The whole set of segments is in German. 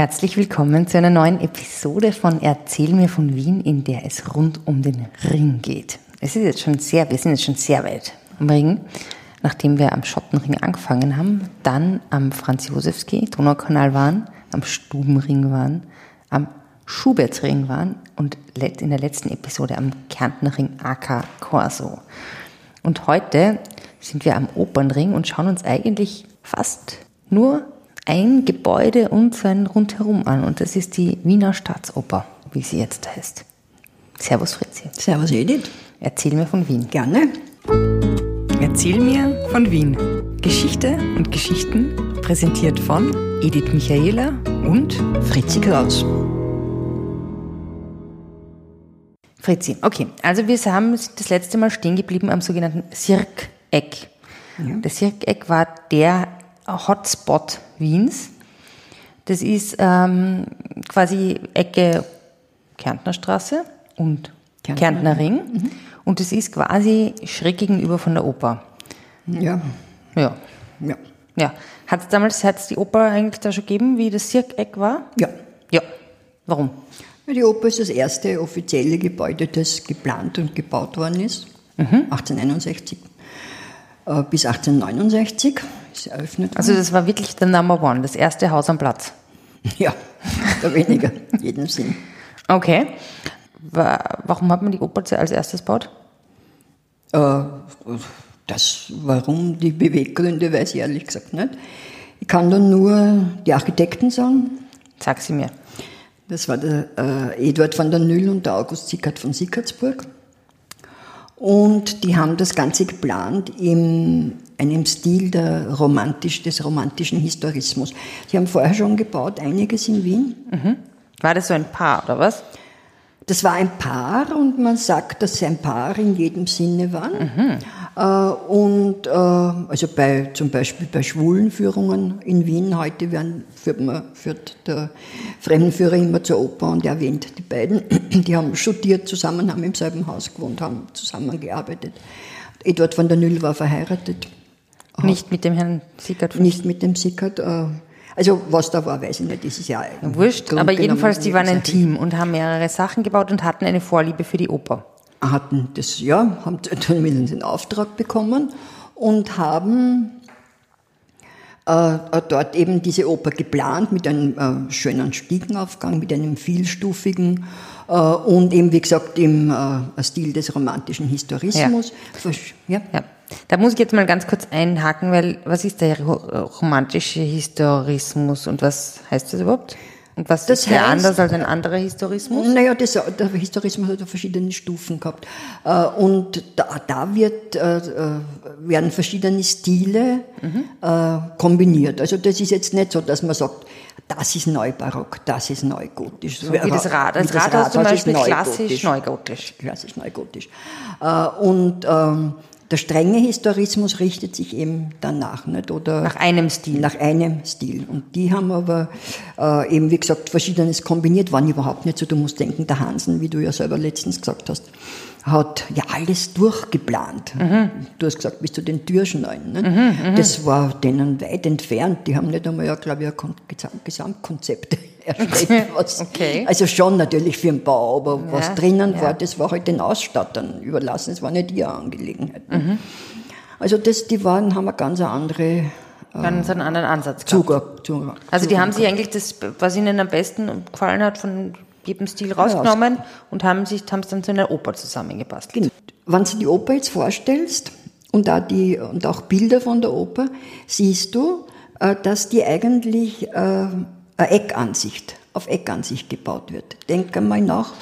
Herzlich willkommen zu einer neuen Episode von Erzähl mir von Wien, in der es rund um den Ring geht. Es ist jetzt schon sehr, wir sind jetzt schon sehr weit am Ring, nachdem wir am Schottenring angefangen haben, dann am Franz-Josefski, Donaukanal waren, am Stubenring waren, am Schubertsring waren und in der letzten Episode am Kärntnerring AK Corso. Und heute sind wir am Opernring und schauen uns eigentlich fast nur ein Gebäude und sein Rundherum an. Und das ist die Wiener Staatsoper, wie sie jetzt heißt. Servus Fritzi. Servus Edith. Erzähl mir von Wien. Gerne. Erzähl mir von Wien. Geschichte und Geschichten präsentiert von Edith Michaela und Fritzi Kraus. Fritzi, okay. Also wir haben das letzte Mal stehen geblieben am sogenannten Sirk-Eck. Ja. Das Sirk-Eck war der Hotspot Wiens. Das ist ähm, quasi Ecke Kärntner Straße und Kärntner, Kärntner Ring. Mhm. Und das ist quasi schräg gegenüber von der Oper. Ja. Ja. Ja. ja. Hat es damals hat's die Oper eigentlich da schon gegeben, wie das Sirk-Eck war? Ja. Ja. Warum? Die Oper ist das erste offizielle Gebäude, das geplant und gebaut worden ist. Mhm. 1861 äh, bis 1869 ist eröffnet. Also das war wirklich der Number One, das erste Haus am Platz. Ja, oder weniger, in jedem Sinn. Okay. Warum hat man die Oper als erstes gebaut? Äh, das, warum, die Beweggründe weiß ich ehrlich gesagt nicht. Ich kann dann nur die Architekten sagen. Sag sie mir. Das war der äh, Eduard van der Nüll und der August Sickert von Sickertsburg. Und die haben das Ganze geplant in einem Stil romantisch, des romantischen Historismus. Sie haben vorher schon gebaut, einiges in Wien. Mhm. War das so ein Paar, oder was? Das war ein Paar und man sagt, dass sie ein Paar in jedem Sinne waren. Mhm. Äh, und äh, also bei, zum Beispiel bei Schwulenführungen in Wien heute werden, führt, man, führt der Fremdenführer immer zur Oper und erwähnt die beiden. Die haben studiert zusammen, haben im selben Haus gewohnt, haben zusammengearbeitet. Eduard von der Nüll war verheiratet. Nicht mit dem Herrn Sickert? Nicht mit dem Sickert. Äh, also was da war, weiß ich nicht, dieses Jahr. Wurscht, aber jedenfalls, die waren ein Team und haben mehrere Sachen gebaut und hatten eine Vorliebe für die Oper. Hatten das, ja, haben den Auftrag bekommen und haben äh, dort eben diese Oper geplant mit einem äh, schönen Stiegenaufgang, mit einem vielstufigen äh, und eben, wie gesagt, im äh, Stil des romantischen Historismus. Ja. ja. ja. Da muss ich jetzt mal ganz kurz einhaken, weil was ist der romantische Historismus und was heißt das überhaupt? Und was das ist der anders als ein anderer Historismus? Naja, das, der Historismus hat verschiedene Stufen gehabt. Äh, und da, da wird, äh, äh, werden verschiedene Stile mhm. kombiniert. Also das ist jetzt nicht so, dass man sagt, das ist Neubarock, das ist Neugotisch. So wie das Rad. Das, das Rad, zum Beispiel klassisch Neugotisch. Klassisch Neugotisch. Und ähm, der strenge Historismus richtet sich eben danach, nicht? Oder nach einem Stil. Nach einem Stil. Und die haben aber äh, eben, wie gesagt, Verschiedenes kombiniert, waren überhaupt nicht so. Du musst denken, der Hansen, wie du ja selber letztens gesagt hast, hat ja alles durchgeplant. Mhm. Du hast gesagt, bis zu den Türschneiden. Ne? Mhm, mhm. das war denen weit entfernt. Die haben nicht einmal, ja, glaube ich, ein Gesamtkonzept erstellt. Was, okay. Also schon natürlich für den Bau, aber ja, was drinnen ja. war, das war halt den Ausstattern überlassen. Das war nicht ihre Angelegenheit. Mhm. Also das, die waren, haben eine ganz andere äh, Ganz einen anderen Ansatz. Zugang, Zugang. Also die haben sich eigentlich das, was ihnen am besten gefallen hat, von jedem Stil rausgenommen ja, und haben sich haben es dann zu einer Oper zusammengepasst. Genau. Wenn du die Oper jetzt vorstellst und auch, die, und auch Bilder von der Oper, siehst du, äh, dass die eigentlich äh, Eckansicht, auf Eckansicht gebaut wird. Denk einmal nach.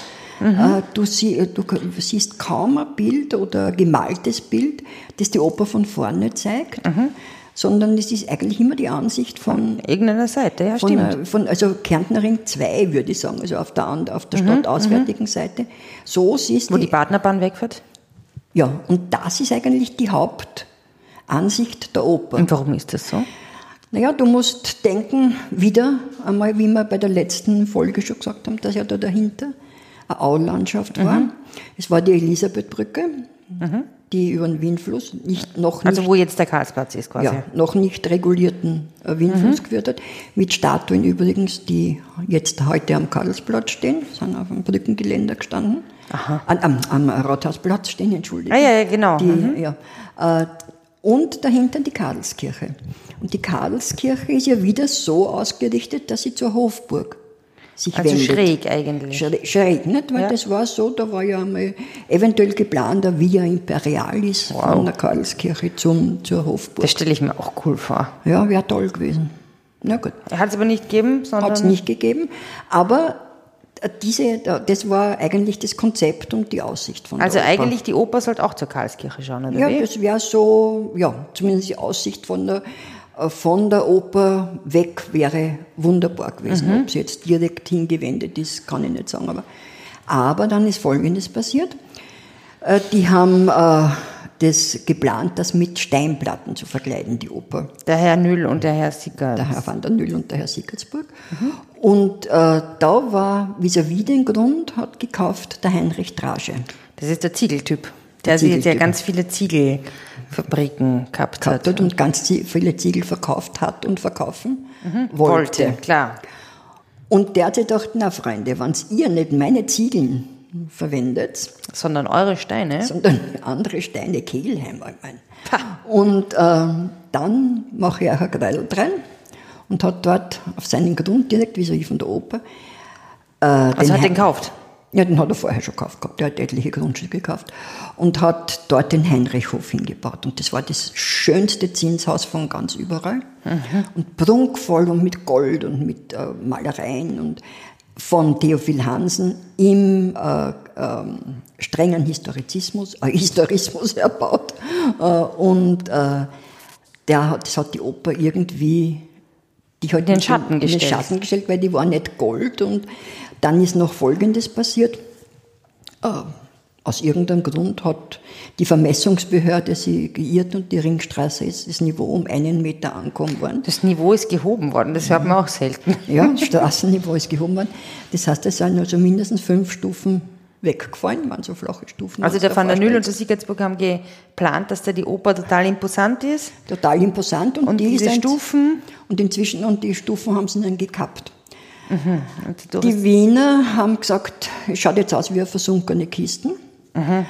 Mhm. Äh, du, sie, du, siehst kaum ein Bild oder ein gemaltes Bild, das die Oper von vorne zeigt. Mhm sondern es ist eigentlich immer die Ansicht von, irgendeiner Seite, ja, von, stimmt. Von, also Kärntnerin 2, würde ich sagen, also auf der, auf der mhm, stadtauswärtigen mhm. Seite. So siehst Wo die, die Partnerbahn wegfährt? Ja, und das ist eigentlich die Hauptansicht der Oper. Und warum ist das so? Naja, du musst denken, wieder einmal, wie wir bei der letzten Folge schon gesagt haben, dass ja da dahinter eine Aulandschaft war. Mhm. Es war die Elisabethbrücke. Mhm die über den Windfluss nicht noch also nicht, also wo jetzt der Karlsplatz ist quasi ja noch nicht regulierten äh, Windfluss mhm. geführt hat mit Statuen übrigens die jetzt heute am Karlsplatz stehen, sind auf dem Brückengeländer gestanden. Aha. Am, am, Rathausplatz stehen, Entschuldigung. Ah, ja, ja genau. Die, mhm. ja, äh, und dahinter die Karlskirche. Und die Karlskirche ist ja wieder so ausgerichtet, dass sie zur Hofburg sich also wendet. schräg eigentlich. Schräg, schräg nicht? Weil ja. das war so, da war ja einmal eventuell geplant, der Via Imperialis wow. von der Karlskirche zum, zur Hofburg. Das stelle ich mir auch cool vor. Ja, wäre toll gewesen. Na gut. Hat es aber nicht gegeben, sondern. Hat es nicht gegeben, aber diese, das war eigentlich das Konzept und die Aussicht von Also eigentlich die Oper sollte auch zur Karlskirche schauen, oder Ja, wie? das wäre so, ja, zumindest die Aussicht von der von der Oper weg wäre wunderbar gewesen. Mhm. Ob sie jetzt direkt hingewendet ist, kann ich nicht sagen. Aber, aber dann ist Folgendes passiert. Äh, die haben äh, das geplant, das mit Steinplatten zu verkleiden, die Oper. Der Herr Nüll und der Herr Sickerts. Der Herr van der Nüll und der Herr Sickertsburg. Mhm. Und äh, da war vis-à-vis -vis den Grund, hat gekauft der Heinrich Drage. Das ist der Ziegeltyp. Der, der jetzt ja ganz viele Ziegel Fabriken gehabt, gehabt hat. und ganz viele Ziegel verkauft hat und verkaufen mhm. wollte. wollte. Klar. Und der hat sich gedacht, na Freunde, wenn ihr nicht meine Ziegeln verwendet, sondern eure Steine, sondern andere Steine, Kegelheim, ich meine. Und äh, dann mache ich auch ein Kreidel rein und hat dort auf seinen Grund direkt wie von der Oper. Äh, also hat den gekauft? Ja, den hat er vorher schon gekauft gehabt. Der hat etliche Grundstücke gekauft und hat dort den Heinrichhof hingebaut. Und das war das schönste Zinshaus von ganz überall. Mhm. Und prunkvoll und mit Gold und mit äh, Malereien und von Theophil Hansen im äh, äh, strengen Historizismus, äh, Historismus erbaut. Äh, und äh, der hat, das hat die Oper irgendwie die hat den Schatten gestellt. Den Schatten gestellt, weil die war nicht Gold und dann ist noch Folgendes passiert. Aus irgendeinem Grund hat die Vermessungsbehörde sie geirrt und die Ringstraße ist das Niveau um einen Meter angekommen worden. Das Niveau ist gehoben worden, das hört man auch selten. Ja, das Straßenniveau ist gehoben worden. Das heißt, es sind also mindestens fünf Stufen weggefallen, waren so flache Stufen. Also der Van der Nüll und der Siegertsburg haben geplant, dass da die Oper total imposant ist. Total imposant und, und die diese Stufen. Und inzwischen, und die Stufen haben sie dann gekappt. Mhm. Die Wiener haben gesagt, es schaut jetzt aus wie eine versunkene Kisten. Mhm.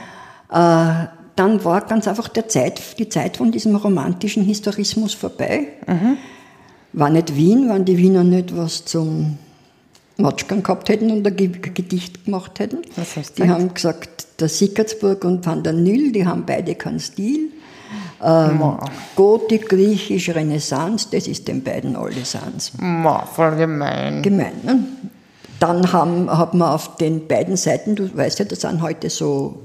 Äh, dann war ganz einfach der Zeit, die Zeit von diesem romantischen Historismus vorbei. Mhm. War nicht Wien, waren die Wiener nicht was zum Matschkern gehabt hätten und ein Gedicht gemacht hätten. Was heißt die das? haben gesagt, der Sickertsburg und Van der Nüll, die haben beide keinen Stil. Ähm, Gotik, Griechisch, Renaissance, das ist den beiden allesamt. Voll gemein. Gemein, ne? Dann haben, hat man auf den beiden Seiten, du weißt ja, das sind heute so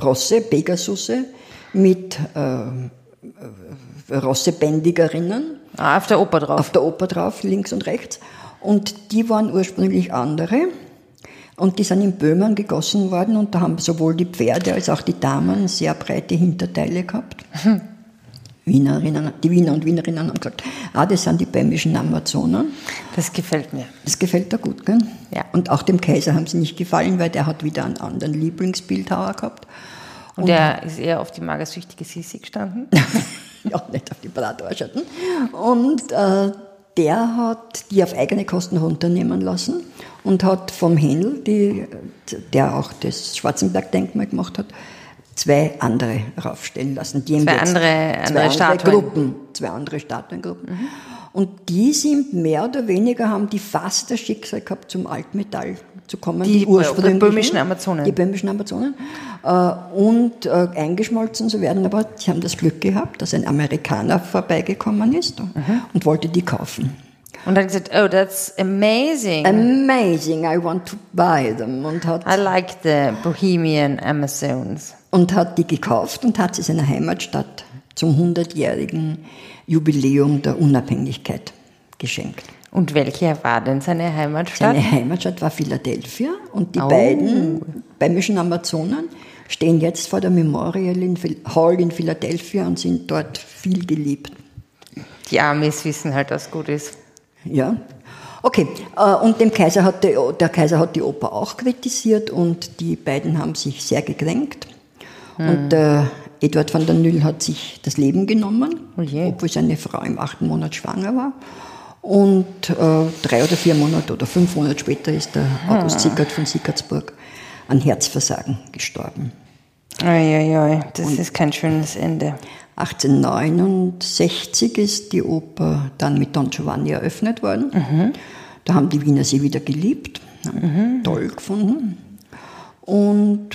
Rosse, Pegasusse mit äh, Rossebändigerinnen. Ah, auf der Oper drauf. Auf der Oper drauf, links und rechts. Und die waren ursprünglich andere. Und die sind in Böhmen gegossen worden und da haben sowohl die Pferde als auch die Damen sehr breite Hinterteile gehabt. Wienerinnen, die Wiener und Wienerinnen haben gesagt, ah, das sind die böhmischen Amazonen. Das gefällt mir. Das gefällt da gut, gell? Ja. Und auch dem Kaiser haben sie nicht gefallen, weil der hat wieder einen anderen Lieblingsbildhauer gehabt. Und, und der ist eher auf die magersüchtige Sisi gestanden? ja, nicht auf die Bratarscharten. Und äh, der hat die auf eigene Kosten runternehmen lassen und hat vom Händel, die, der auch das Schwarzenberg-Denkmal gemacht hat, zwei andere raufstellen lassen. Die zwei andere, andere, zwei andere Gruppen, zwei andere Statuengruppen. Mhm. Und die sind mehr oder weniger, haben die fast das Schicksal gehabt, zum Altmetall zu kommen. Die, die ursprünglichen. böhmischen Amazonen. Die böhmischen Amazonen. Äh, und äh, eingeschmolzen zu werden, aber sie haben das Glück gehabt, dass ein Amerikaner vorbeigekommen ist mhm. und wollte die kaufen. Und hat gesagt, oh, that's amazing. Amazing, I want to buy them. Und hat, I like the Bohemian Amazons. Und hat die gekauft und hat sie seiner Heimatstadt zum 100-jährigen Jubiläum der Unabhängigkeit geschenkt. Und welche war denn seine Heimatstadt? Seine Heimatstadt war Philadelphia und die oh. beiden bäumischen Amazonen stehen jetzt vor der Memorial in Hall in Philadelphia und sind dort viel geliebt. Die Amis wissen halt, was gut ist. Ja. Okay, äh, und dem Kaiser hat der, der Kaiser hat die Oper auch kritisiert und die beiden haben sich sehr gekränkt. Hm. Und äh, Eduard van der Nüll hat sich das Leben genommen, oh obwohl seine Frau im achten Monat schwanger war. Und äh, drei oder vier Monate oder fünf Monate später ist der August Sickert von Sickertsburg an Herzversagen gestorben. Uiuiui, das Und ist kein schönes Ende. 1869 ist die Oper dann mit Don Giovanni eröffnet worden. Mhm. Da haben die Wiener sie wieder geliebt, mhm. toll gefunden. Und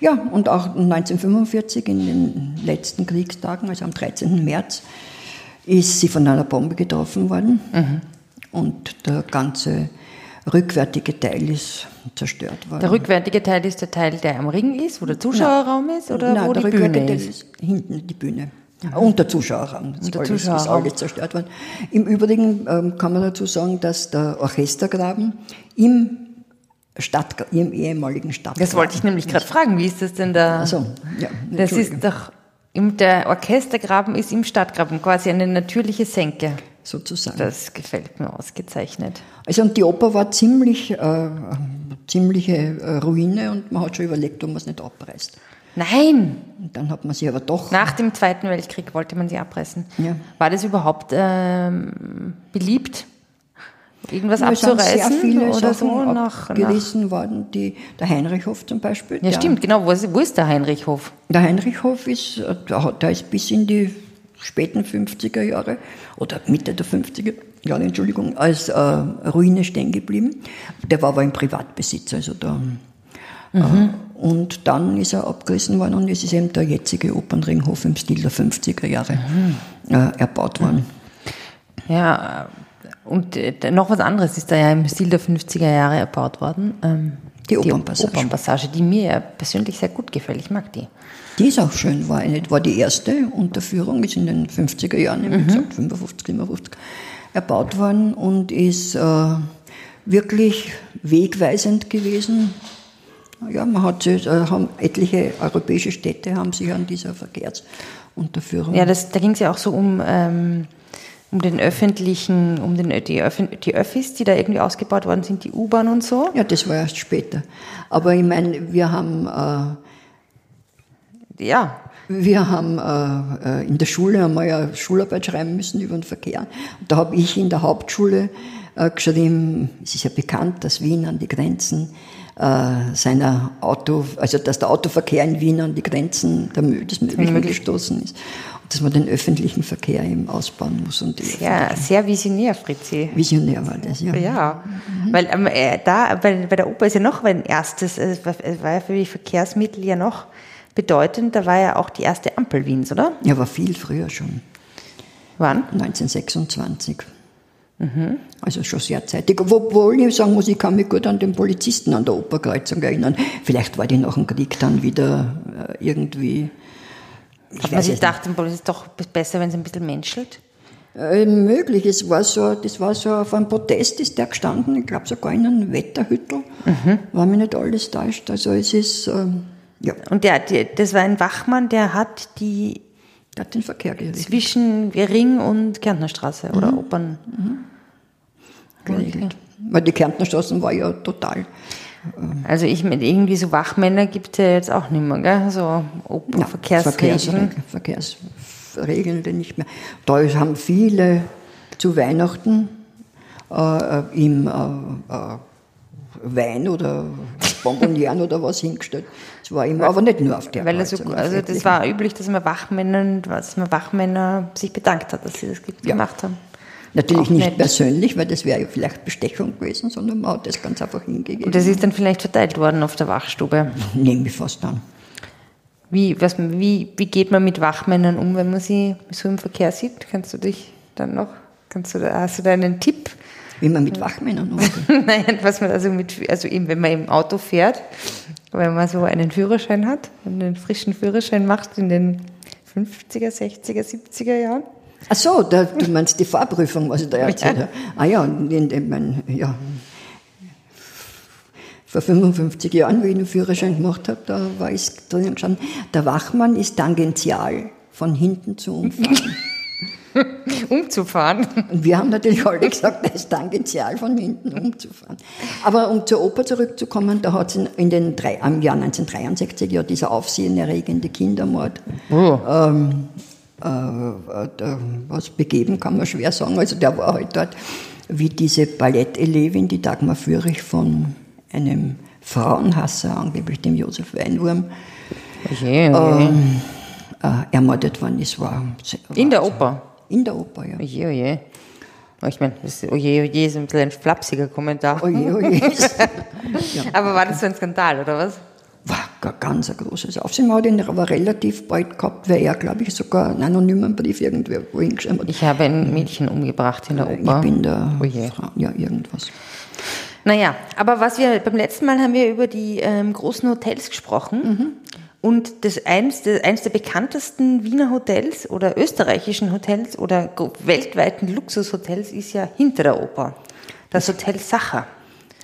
ja, und auch 1945 in den letzten Kriegstagen, also am 13. März, ist sie von einer Bombe getroffen worden. Mhm. Und der ganze rückwärtige Teil ist zerstört worden. Der rückwärtige Teil ist der Teil, der am Ring ist, wo der Zuschauerraum ist oder Nein, wo der die Bühne ist? ist? Hinten die Bühne. Mhm. Und der Zuschauerraum. Das der alles, Zuschauerraum. ist alles zerstört worden. Im Übrigen ähm, kann man dazu sagen, dass der Orchestergraben im Stadt, im ehemaligen Stadtgraben. Das wollte ich nämlich gerade fragen. Wie ist das denn da? Also, ja, das ist doch, der Orchestergraben ist im Stadtgraben quasi eine natürliche Senke. Sozusagen. Das gefällt mir ausgezeichnet. Also und die Oper war ziemlich, äh, ziemliche äh, Ruine und man hat schon überlegt, ob man es nicht abreißt. Nein! Und dann hat man sie aber doch. Nach dem Zweiten Weltkrieg wollte man sie abreißen. Ja. War das überhaupt ähm, beliebt? Irgendwas ja, abzureißen sehr viele oder Sachen so nach, abgerissen worden. Die, der Heinrichhof zum Beispiel. Ja, stimmt, genau. Wo ist, wo ist der Heinrichhof? Der Heinrichhof ist, der ist bis in die späten 50er Jahre oder Mitte der 50er Jahre, Entschuldigung, als äh, Ruine stehen geblieben. Der war aber im Privatbesitz, also da. Äh, mhm. Äh, und dann ist er abgerissen worden und es ist eben der jetzige Opernringhof im Stil der 50er Jahre mhm. äh, erbaut worden. Ja, und äh, noch was anderes ist da ja im Stil der 50er Jahre erbaut worden. Ähm, die Opernpassage. Die Opernpassage, die mir ja persönlich sehr gut gefällt. Ich mag die. Die ist auch schön, war, eine, war die erste Unterführung, ist in den 50er Jahren, wie mhm. gesagt, 55, 57, erbaut worden und ist äh, wirklich wegweisend gewesen. Ja, man hat, äh, haben etliche europäische Städte haben sich an dieser Verkehrsunterführung. Ja, das, da ging es ja auch so um, ähm, um den öffentlichen, um den, die, Öffn die Öffis, die da irgendwie ausgebaut worden sind, die U-Bahn und so. Ja, das war erst später. Aber ich meine, wir haben äh, ja. Wir haben äh, äh, in der Schule einmal eine Schularbeit schreiben müssen über den Verkehr. Und da habe ich in der Hauptschule äh, geschrieben, es ist ja bekannt, dass Wien an die Grenzen äh, seiner Auto, also dass der Autoverkehr in Wien an die Grenzen des Möglichen gestoßen ist. Und dass man den öffentlichen Verkehr eben ausbauen muss. Und sehr, sehr visionär, Fritzi. Visionär war das, ja. Ja, mhm. weil ähm, äh, da, bei, bei der Oper ist ja noch ein erstes, es war, es war ja für die Verkehrsmittel ja noch bedeutend. Da war ja auch die erste Ampel Wiens, oder? Ja, war viel früher schon. Wann? 1926. Mhm. Also schon sehr zeitig. Obwohl ich sagen muss, ich kann mich gut an den Polizisten an der Operkreuzung erinnern. Vielleicht war die nach dem Krieg dann wieder äh, irgendwie. Hat man sich gedacht, es ist doch besser, wenn es ein bisschen menschelt? Äh, möglich. Es war so, das war so auf einem Protest ist der gestanden, ich glaube sogar in einem Wetterhüttel. Mhm. War mir nicht alles täuscht. Also es ist. Ähm, ja. Und der, der, das war ein Wachmann, der hat die hat den Verkehr geregelt. Zwischen Ring und Kärntnerstraße oder mhm. Opern. Mhm. Geregelt. Okay. Weil die Kärntnerstraße war ja total. Äh, also ich meine, irgendwie so Wachmänner gibt es ja jetzt auch nicht mehr, gell? So Oper, ja, Verkehrsregeln. Verkehrsregeln nicht mehr. Da haben viele zu Weihnachten äh, im äh, äh Wein oder Bonbonieren oder was hingestellt. Das war immer, aber nicht nur auf der Weil also, also das war üblich, dass man Wachmänner, dass man Wachmänner sich bedankt hat, dass sie das ja. gemacht haben. Natürlich nicht nett. persönlich, weil das wäre ja vielleicht Bestechung gewesen, sondern man hat das ganz einfach hingegeben. Und das ist dann vielleicht verteilt worden auf der Wachstube? Nehme ich fast an. Wie, was, wie, wie geht man mit Wachmännern um, wenn man sie so im Verkehr sieht? Kannst du dich dann noch, kannst du, hast du da einen Tipp? Wie man mit Wachmännern umgeht. Nein, was man also mit, also eben, wenn man im Auto fährt, wenn man so einen Führerschein hat, einen frischen Führerschein macht in den 50er, 60er, 70er Jahren. Ach so, da, du meinst die Fahrprüfung, was ich da erzählt habe. Ah ja, in, mein, ja, vor 55 Jahren, wie ich den Führerschein gemacht habe, da war ich drin gestanden, der Wachmann ist tangential von hinten zu umfahren. umzufahren. Und wir haben natürlich alle gesagt, das ist tangential von hinten umzufahren. Aber um zur Oper zurückzukommen, da hat es in, in den drei, im Jahr 1963 ja dieser aufsehenerregende Kindermord oh. ähm, äh, äh, was begeben, kann man schwer sagen. Also der war halt dort wie diese Ballettelevin, die Dagmar Fürich von einem Frauenhasser, angeblich dem Josef Weinwurm, Oje, oje. ähm, äh, ermordet worden ist. War In der Oper. In der Oper, ja. Oje, oje. Oh, Ich meine, das oje, oje ist ein bisschen ein flapsiger Kommentar. Oje, oje. Aber war das so ein Skandal, oder was? War gar ganz ein großes Aufsehen. Man hat ihn aber relativ bald gehabt, weil er, glaube ich, sogar einen anonymen Brief irgendwo hingeschrieben hat. Ich habe ein Mädchen umgebracht in der Ich Oper. bin der Oje. Frau, ja, irgendwas. Naja, aber was wir beim letzten Mal haben wir über die ähm, großen Hotels gesprochen. Und das eins, das eins der bekanntesten Wiener Hotels oder österreichischen Hotels oder weltweiten Luxushotels ist ja hinter der Oper. Das Hotel Sacher.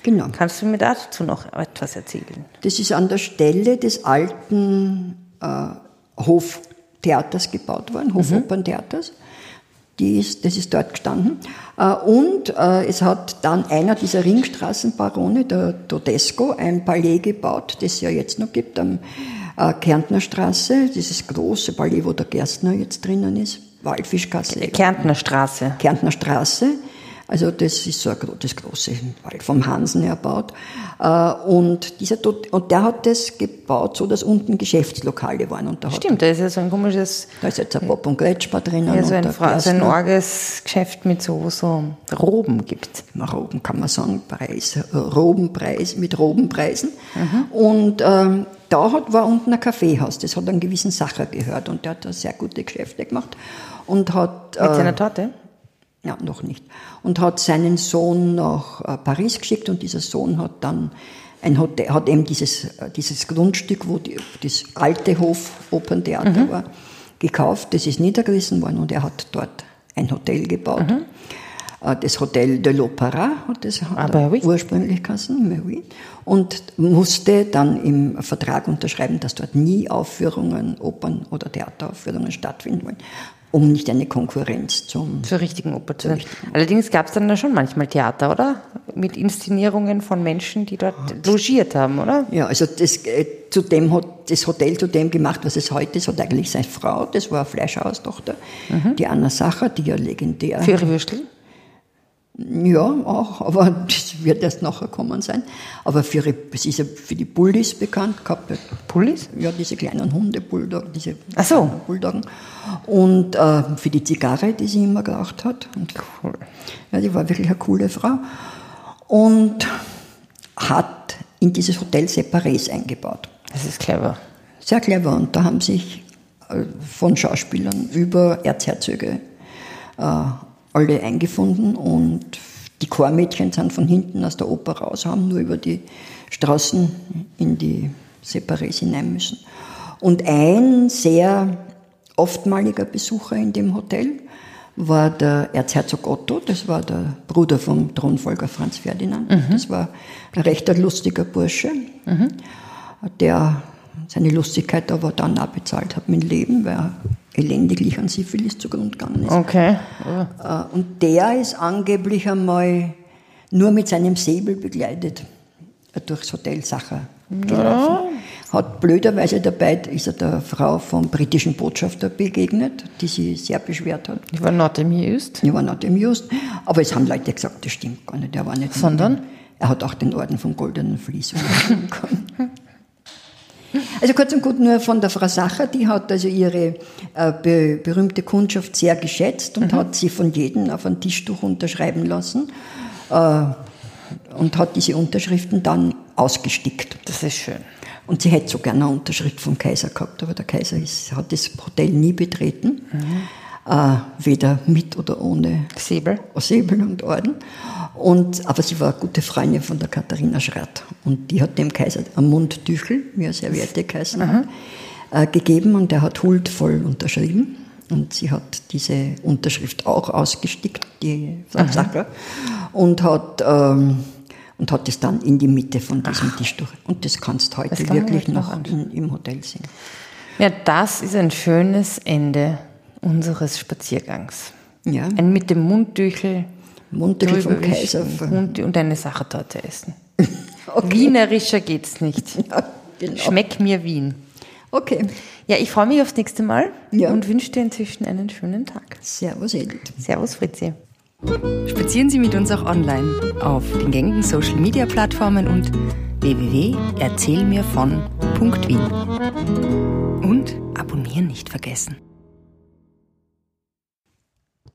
Genau. Kannst du mir dazu noch etwas erzählen? Das ist an der Stelle des alten äh, Hoftheaters gebaut worden, Hofoperntheaters. Die ist, das ist dort gestanden. Äh, und äh, es hat dann einer dieser Ringstraßenbarone, der Todesco, ein Palais gebaut, das es ja jetzt noch gibt, am äh, Kärntner Straße, dieses große Palais, wo der Gerstner jetzt drinnen ist, Waldfischgasse. Kärntner Straße. Also das ist so ein, das große Wald vom Hansen erbaut. Äh, Und, dieser, und der hat das gebaut, so dass unten Geschäftslokale waren. Und da, hat, Stimmt, da ist ja so ein komisches, da ist jetzt ein Pop und Gretschbar drinnen. ja, so ein, Fra so ein orges Geschäft mit so, so Roben gibt. Roben kann man sagen, Preis, Robenpreis mit Robenpreisen. Mhm. Und ähm, da hat, war unten ein Kaffeehaus, das hat einen gewissen Sacher gehört und der hat da sehr gute Geschäfte gemacht und hat Mit äh, seiner Torte? Ja, noch nicht. Und hat seinen Sohn nach äh, Paris geschickt und dieser Sohn hat dann ein Hotel, hat eben dieses, äh, dieses Grundstück, wo die, das alte Hof-Operntheater Mhm. war, gekauft. Das ist niedergerissen worden und er hat dort ein Hotel gebaut. Mhm. Äh, Das Hotel de l'Opéra hat das hat Ah, oui. ursprünglich geheißen, und musste dann im Vertrag unterschreiben, dass dort nie Aufführungen, Opern- oder Theateraufführungen stattfinden wollen, um nicht eine Konkurrenz zum Zur richtigen Oper zu sein. Allerdings gab es dann da schon manchmal Theater, oder? Mit Inszenierungen von Menschen, die dort logiert haben, oder? Ja, also das, äh, zu dem hat das Hotel zu dem gemacht, was es heute ist, hat eigentlich seine Frau, das war eine Fleischhaustochter, die Anna Sacher, die ja legendär. Für ihre Würstel? Ja, auch, aber das wird erst nachher kommen sein. Aber für, sie ist ja für die Bullies bekannt gehabt. Pullis? Ja, diese kleinen Hunde, Bulldog, diese Ach so. Bulldoggen. Und äh, für die Zigarre, die sie immer geraucht hat. Und, Cool. ja, die war wirklich eine coole Frau. Und hat in dieses Hotel Separés eingebaut. Das ist clever. Sehr clever. Und da haben sich äh, von Schauspielern über Erzherzöge äh, alle eingefunden und die Chormädchen sind von hinten aus der Oper raus, haben nur über die Straßen in die Separés hinein müssen. Und ein sehr oftmaliger Besucher in dem Hotel war der Erzherzog Otto, das war der Bruder vom Thronfolger Franz Ferdinand. Das war ein rechter lustiger Bursche, der seine Lustigkeit aber dann auch bezahlt hat mit dem Leben, weil er elendiglich an Syphilis zugrunde gegangen ist. Okay. Äh, Und der ist angeblich einmal nur mit seinem Säbel begleitet durchs Hotel Sacher gelaufen. Hat blöderweise dabei, ist er der Frau vom britischen Botschafter begegnet, die sich sehr beschwert hat. Ich war not amused. Die war not amused. Aber es haben Leute gesagt, das stimmt gar nicht. Er war nicht. Sondern? Er hat auch den Orden vom Goldenen Vlies können. Also kurz und gut nur von der Frau Sacher, die hat also ihre äh, be berühmte Kundschaft sehr geschätzt und hat sie von jedem auf ein Tischtuch unterschreiben lassen äh, und hat diese Unterschriften dann ausgestickt. Das ist schön. Und sie hätte so gerne eine Unterschrift vom Kaiser gehabt, aber der Kaiser ist, hat das Hotel nie betreten, äh, weder mit oder ohne Säbel. Säbel und Orden. Und, aber sie war eine gute Freundin von der Katharina Schratt. Und die hat dem Kaiser ein Mundtüchel, wie er Serviette geheißen hat, äh, gegeben und er hat huldvoll unterschrieben. Und sie hat diese Unterschrift auch ausgestickt, die Sacker, und hat, ähm, und hat es dann in die Mitte von diesem Tisch durch. Und das kannst du heute Das wirklich noch in, im Hotel sehen. Ja, das ist ein schönes Ende unseres Spaziergangs. Ja, Ein mit dem Mundtüchel Mundtüchel vom Kaiser. und, und eine Sachertorte essen. Wienerischer geht's nicht. Ja, genau. Schmeck mir Wien. Okay. Ja, ich freue mich aufs nächste Mal Ja. und wünsche dir inzwischen einen schönen Tag. Servus, Edith. Servus, Fritzi. Spazieren Sie mit uns auch online auf den gängigen Social Media Plattformen und www.erzählmirvon.wien. Und abonnieren nicht vergessen.